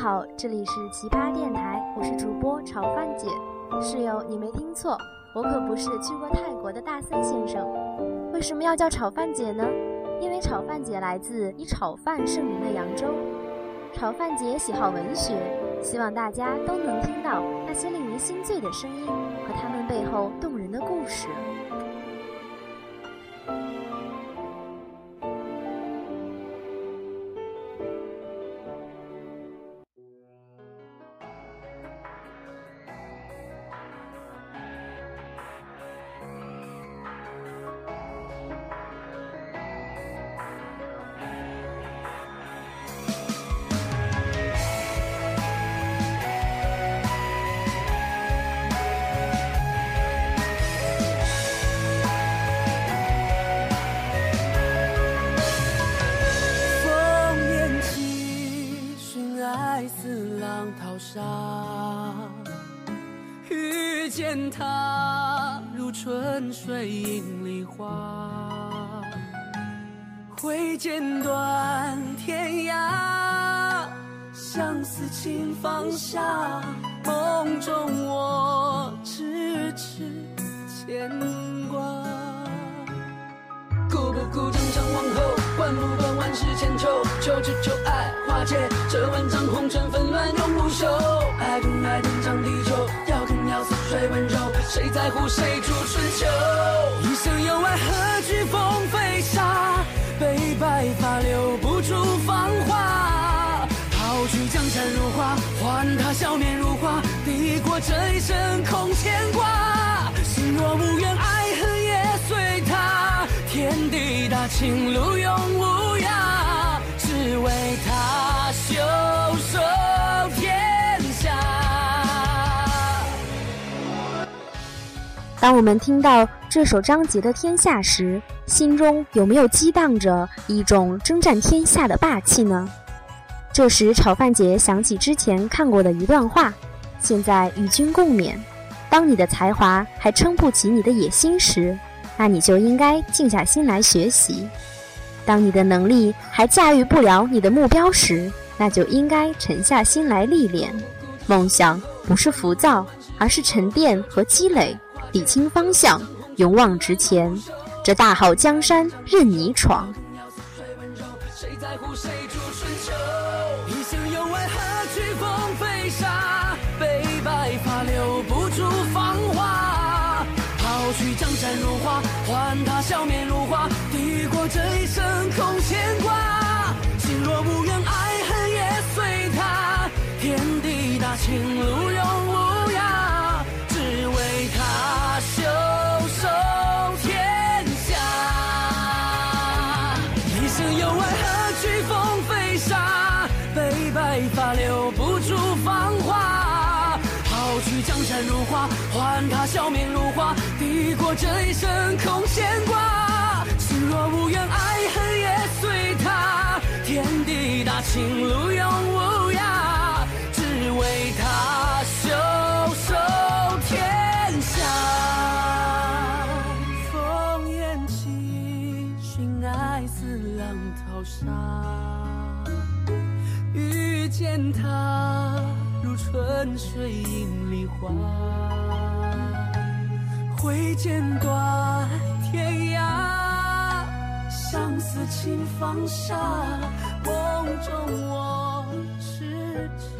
好，这里是奇葩电台，我是主播炒饭姐。室友，你没听错，我可不是去过泰国的大森先生。为什么要叫炒饭姐呢？因为炒饭姐来自以炒饭盛名的扬州。炒饭姐喜好文学，希望大家都能听到那些令人心醉的声音和他们背后动人的故事。见他如春水映梨花，挥剑断天涯，相思情放下，梦中我痴痴牵挂。顾不顾征战王后，管不管万世千秋，求只求爱化解这万丈红尘纷乱永不休。爱不爱天长地久，温柔，谁在乎谁主春秋？一生有爱何惧风飞沙，悲白发留不住芳华。抛去江山如画，换他笑面如花，抵过这一生空牵挂。心若无缘，爱恨也随他。天地大，情路永当我们听到这首张杰的《天下》时，心中有没有激荡着一种征战天下的霸气呢？这时，炒饭姐想起之前看过的一段话，现在与君共勉：当你的才华还撑不起你的野心时，那你就应该静下心来学习；当你的能力还驾驭不了你的目标时，那就应该沉下心来历练。梦想不是浮躁，而是沉淀和积累，理清方向，勇往直前。这大好江山任你闯。去江山如画，换他笑面如花，抵过这一生空牵挂。心若无缘，爱恨也随他。天地大，情路白发留不住芳华。抛去江山如画，换他笑面如花，抵过这一生空牵挂。心若无缘，爱恨也随他。天地大，情路永无涯，只为他袖手天下。烽烟起，寻爱似浪淘沙。见他，如春水映梨花。挥剑断天涯，相思情放下。梦中我痴痴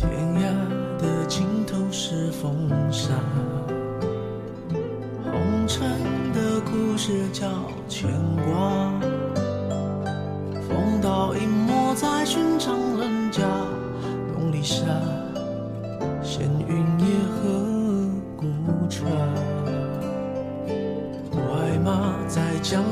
天涯的尽头是风沙，红尘的故事叫牵挂。风刀隐没在寻常人家，梦里下，闲云野鹤孤茶。快马在江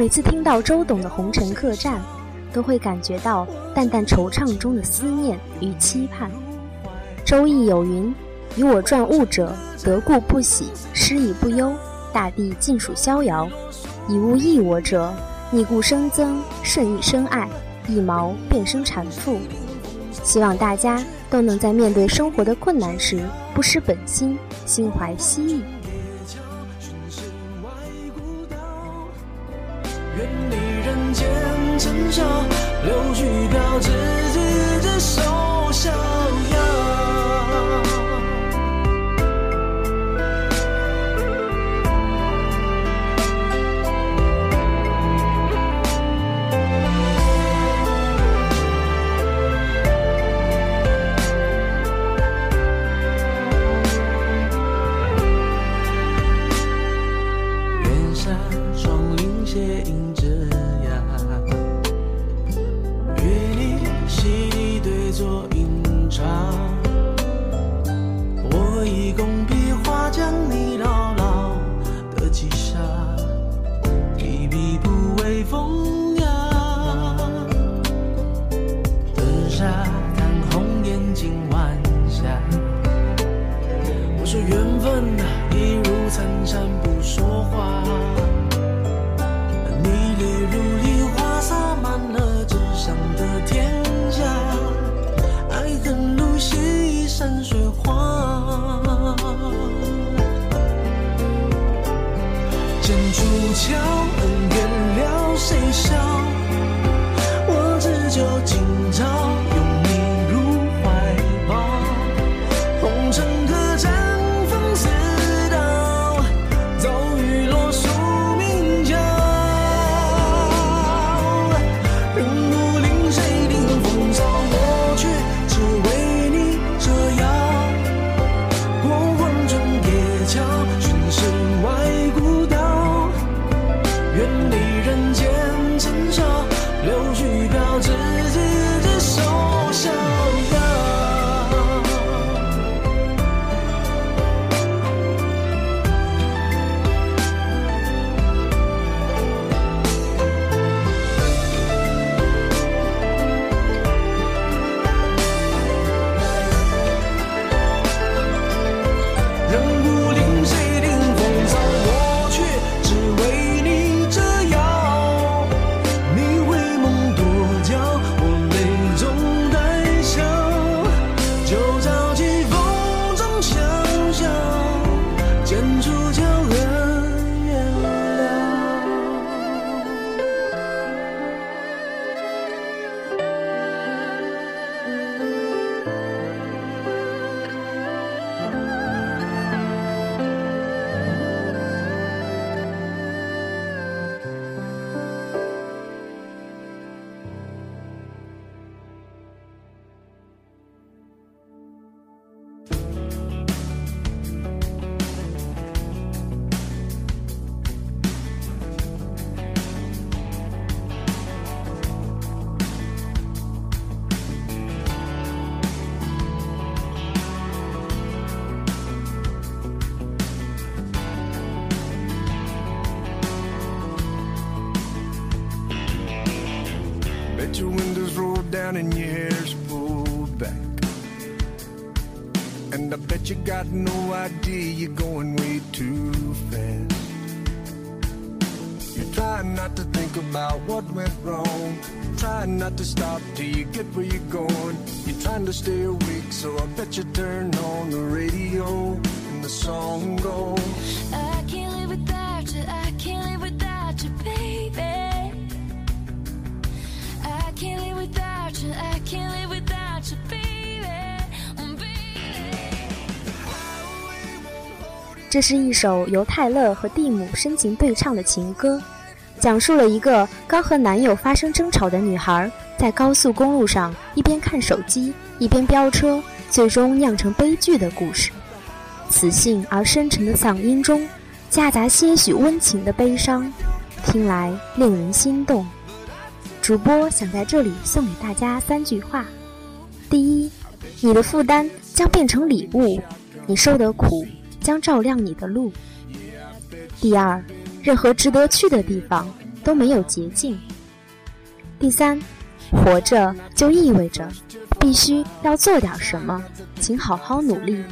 每次听到周董的《红尘客栈》，都会感觉到淡淡惆怅中的思念与期盼。周易有云：“以我传物者，得故不喜，失亦不忧，大地尽属逍遥；以物易我者，逆故生增，顺亦生爱，一毛便生产妇。”希望大家都能在面对生活的困难时，不失本心，心怀希翼。远离人间尘嚣，柳絮飘，执子之手，剑出鞘，恩怨了，谁笑？我只求今朝拥你入怀抱。红尘客栈，风似刀，骤雨落宿命桥。任武林谁领风骚，我却只为你折腰。过黄泉夜桥，承受 windows rolled down and your hair's pulled back. And I bet you got no idea you're going way too fast. You're trying not to think about what went wrong. Trying not to stop till you get where you're going. You're trying to stay awake, so I bet you turn on the radio and the song goes. 这是一首由泰勒和蒂姆深情对唱的情歌，讲述了一个刚和男友发生争吵的女孩，在高速公路上一边看手机一边飙车，最终酿成悲剧的故事。磁性而深沉的嗓音中，夹杂些许温情的悲伤，听来令人心动。主播想在这里送给大家三句话：第一，你的负担将变成礼物，你受的苦将照亮你的路。第二，任何值得去的地方都没有捷径。第三，活着就意味着必须要做点什么，请好好努力。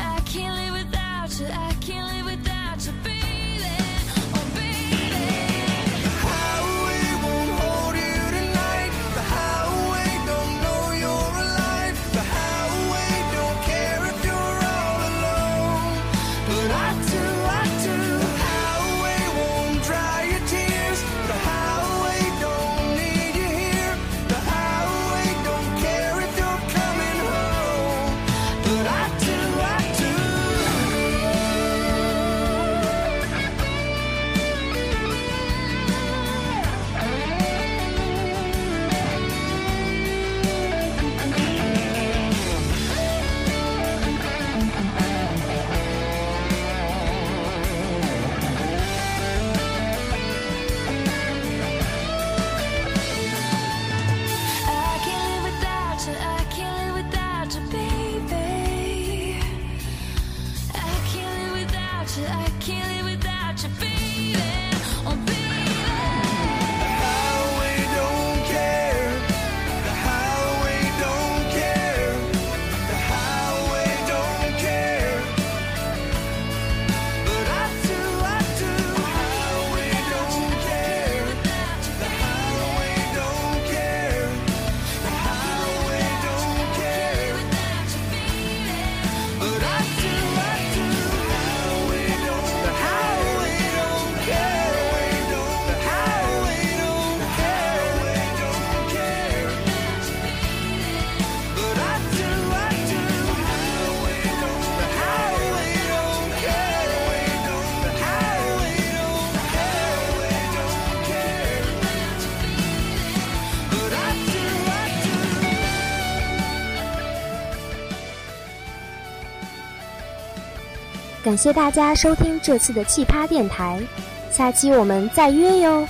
I can't live without you. I- 感谢大家收听这次的奇葩电台下期我们再约哟。